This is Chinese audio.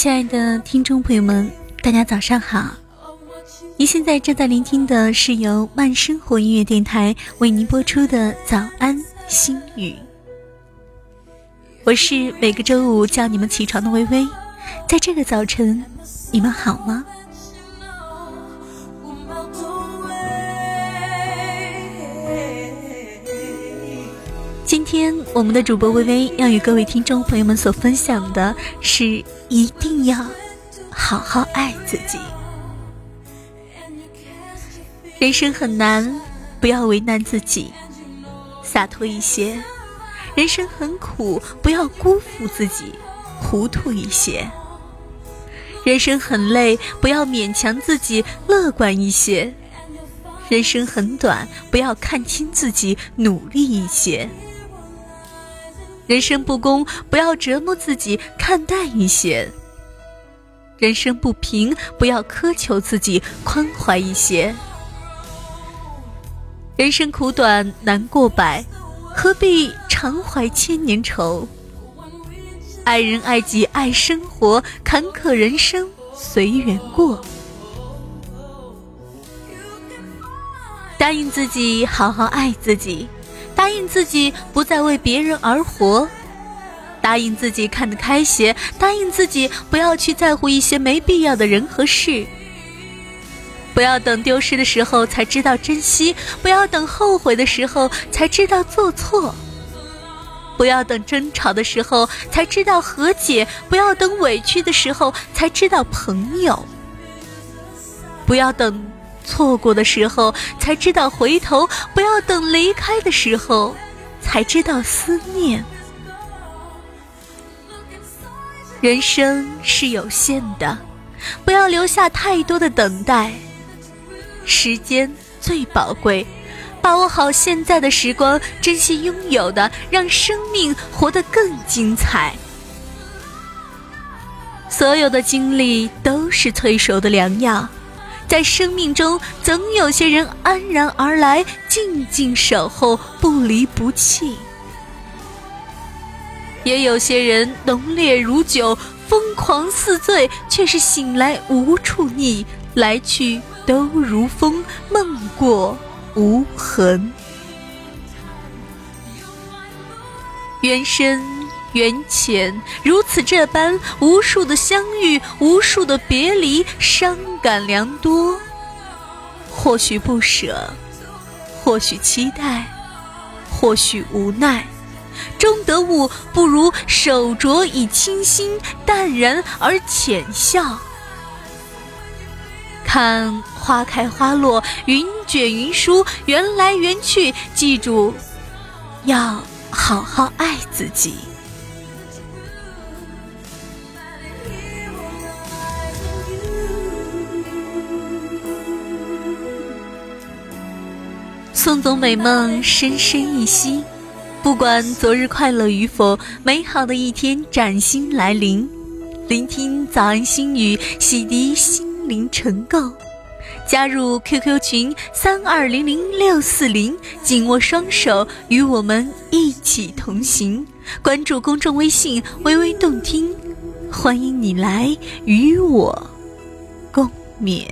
亲爱的听众朋友们，大家早上好！您现在正在聆听的是由慢生活音乐电台为您播出的早安心语。我是每个周五叫你们起床的微微，在这个早晨，你们好吗？今天我们的主播微微要与各位听众朋友们所分享的是，一要好好爱自己。人生很难，不要为难自己，洒脱一些；人生很苦，不要辜负自己，糊涂一些；人生很累，不要勉强自己，乐观一些；人生很短，不要看清自己，努力一些。人生不公，不要折磨自己，看淡一些；人生不平，不要苛求自己，宽怀一些。人生苦短，难过百，何必常怀千年愁？爱人爱己爱生活，坎坷人生随缘过。答应自己，好好爱自己。答应自己不再为别人而活，答应自己看得开些，答应自己不要去在乎一些没必要的人和事。不要等丢失的时候才知道珍惜，不要等后悔的时候才知道做错。不要等争吵的时候才知道和解，不要等委屈的时候才知道朋友。不要等。错过的时候才知道回头，不要等离开的时候才知道思念。人生是有限的，不要留下太多的等待。时间最宝贵，把握好现在的时光，珍惜拥有的，让生命活得更精彩。所有的经历都是催熟的良药。在生命中，总有些人安然而来，静静守候，不离不弃；也有些人浓烈如酒，疯狂似醉，却是醒来无处觅，来去都如风，梦过无痕。缘深。缘浅如此这般，无数的相遇，无数的别离，伤感良多。或许不舍，或许期待，或许无奈，终得悟不如手镯以清新，淡然而浅笑。看花开花落，云卷云舒，缘来缘去，记住，要好好爱自己。送走美梦，深深一息。不管昨日快乐与否，美好的一天崭新来临。聆听早安心语，洗涤心灵尘垢。加入 QQ 群三二零零六四零，紧握双手，与我们一起同行。关注公众微信“微微动听”，欢迎你来与我共勉。